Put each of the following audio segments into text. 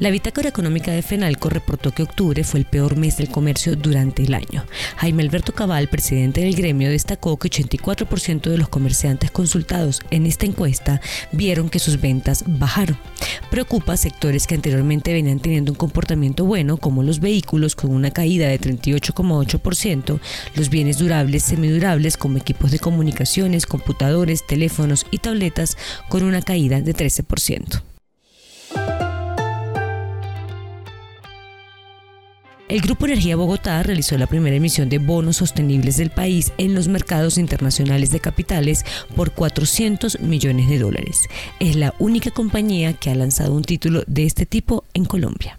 La bitácora económica de FENALCO reportó que octubre fue el peor mes del comercio durante el año. Jaime Alberto Cabal, presidente del gremio, destacó que 84% de los comerciantes consultados en esta encuesta vieron que sus ventas bajaron. Preocupa sectores que anteriormente venían teniendo un comportamiento bueno, como los vehículos con una caída de 38,8%, los bienes durables, semidurables como equipos de comunicaciones, computadores, teléfonos y tabletas con una caída de 13%. El Grupo Energía Bogotá realizó la primera emisión de bonos sostenibles del país en los mercados internacionales de capitales por 400 millones de dólares. Es la única compañía que ha lanzado un título de este tipo en Colombia.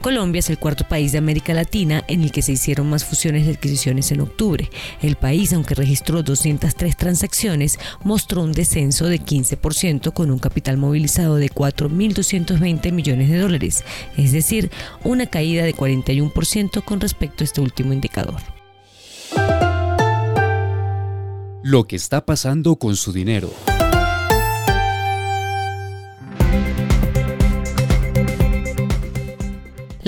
Colombia es el cuarto país de América Latina en el que se hicieron más fusiones de adquisiciones en octubre. El país, aunque registró 203 transacciones, mostró un descenso de 15% con un capital movilizado de 4.220 millones de dólares, es decir, una caída de 41% con respecto a este último indicador. Lo que está pasando con su dinero.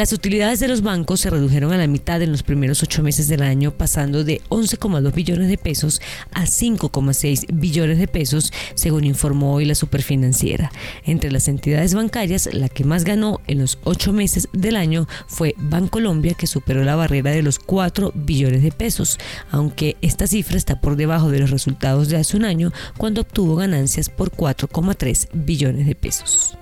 Las utilidades de los bancos se redujeron a la mitad en los primeros ocho meses del año, pasando de 11,2 billones de pesos a 5,6 billones de pesos, según informó hoy la superfinanciera. Entre las entidades bancarias, la que más ganó en los ocho meses del año fue Bancolombia, que superó la barrera de los 4 billones de pesos, aunque esta cifra está por debajo de los resultados de hace un año, cuando obtuvo ganancias por 4,3 billones de pesos.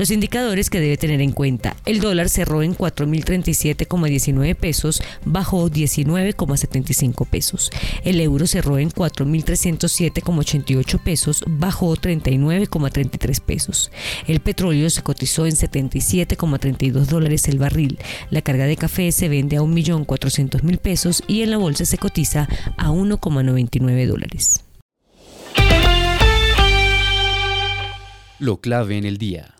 Los indicadores que debe tener en cuenta. El dólar cerró en 4.037,19 pesos, bajó 19,75 pesos. El euro cerró en 4.307,88 pesos, bajó 39,33 pesos. El petróleo se cotizó en 77,32 dólares el barril. La carga de café se vende a 1.400.000 pesos y en la bolsa se cotiza a 1,99 dólares. Lo clave en el día.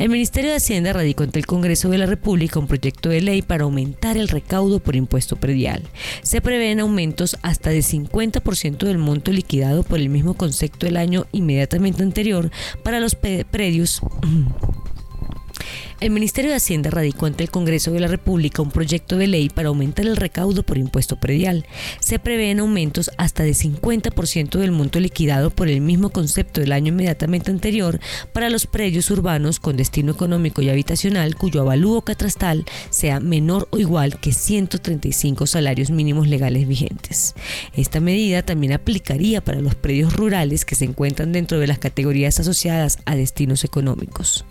El Ministerio de Hacienda radicó ante el Congreso de la República un proyecto de ley para aumentar el recaudo por impuesto predial. Se prevén aumentos hasta de 50% del monto liquidado por el mismo concepto del año inmediatamente anterior para los predios el Ministerio de Hacienda radicó ante el Congreso de la República un proyecto de ley para aumentar el recaudo por impuesto predial. Se prevén aumentos hasta de 50% del monto liquidado por el mismo concepto del año inmediatamente anterior para los predios urbanos con destino económico y habitacional cuyo avalúo catastral sea menor o igual que 135 salarios mínimos legales vigentes. Esta medida también aplicaría para los predios rurales que se encuentran dentro de las categorías asociadas a destinos económicos.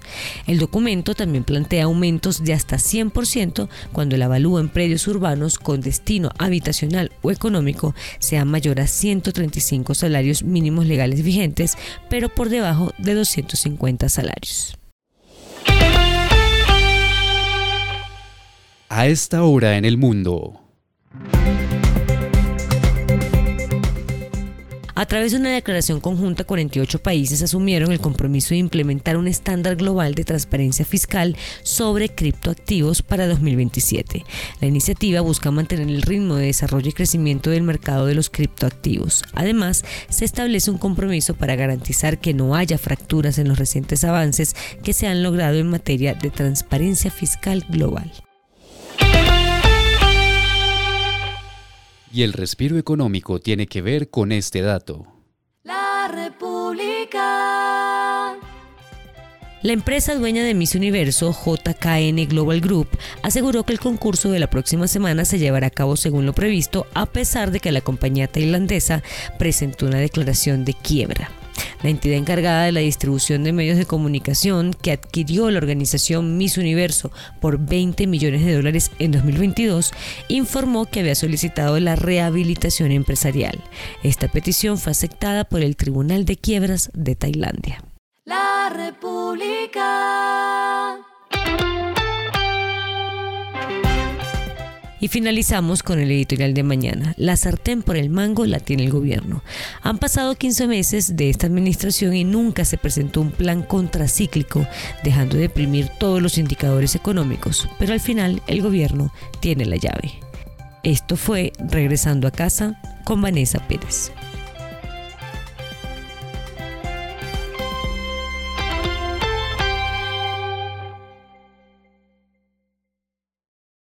El documento plantea aumentos de hasta 100% cuando el avalúo en predios urbanos con destino habitacional o económico sea mayor a 135 salarios mínimos legales vigentes, pero por debajo de 250 salarios. A esta hora en el mundo. A través de una declaración conjunta, 48 países asumieron el compromiso de implementar un estándar global de transparencia fiscal sobre criptoactivos para 2027. La iniciativa busca mantener el ritmo de desarrollo y crecimiento del mercado de los criptoactivos. Además, se establece un compromiso para garantizar que no haya fracturas en los recientes avances que se han logrado en materia de transparencia fiscal global. Y el respiro económico tiene que ver con este dato. La República. La empresa dueña de Miss Universo, JKN Global Group, aseguró que el concurso de la próxima semana se llevará a cabo según lo previsto, a pesar de que la compañía tailandesa presentó una declaración de quiebra. La entidad encargada de la distribución de medios de comunicación que adquirió la organización Miss Universo por 20 millones de dólares en 2022, informó que había solicitado la rehabilitación empresarial. Esta petición fue aceptada por el Tribunal de Quiebras de Tailandia. La República. Y finalizamos con el editorial de mañana. La sartén por el mango la tiene el gobierno. Han pasado 15 meses de esta administración y nunca se presentó un plan contracíclico, dejando de deprimir todos los indicadores económicos. Pero al final el gobierno tiene la llave. Esto fue Regresando a casa con Vanessa Pérez.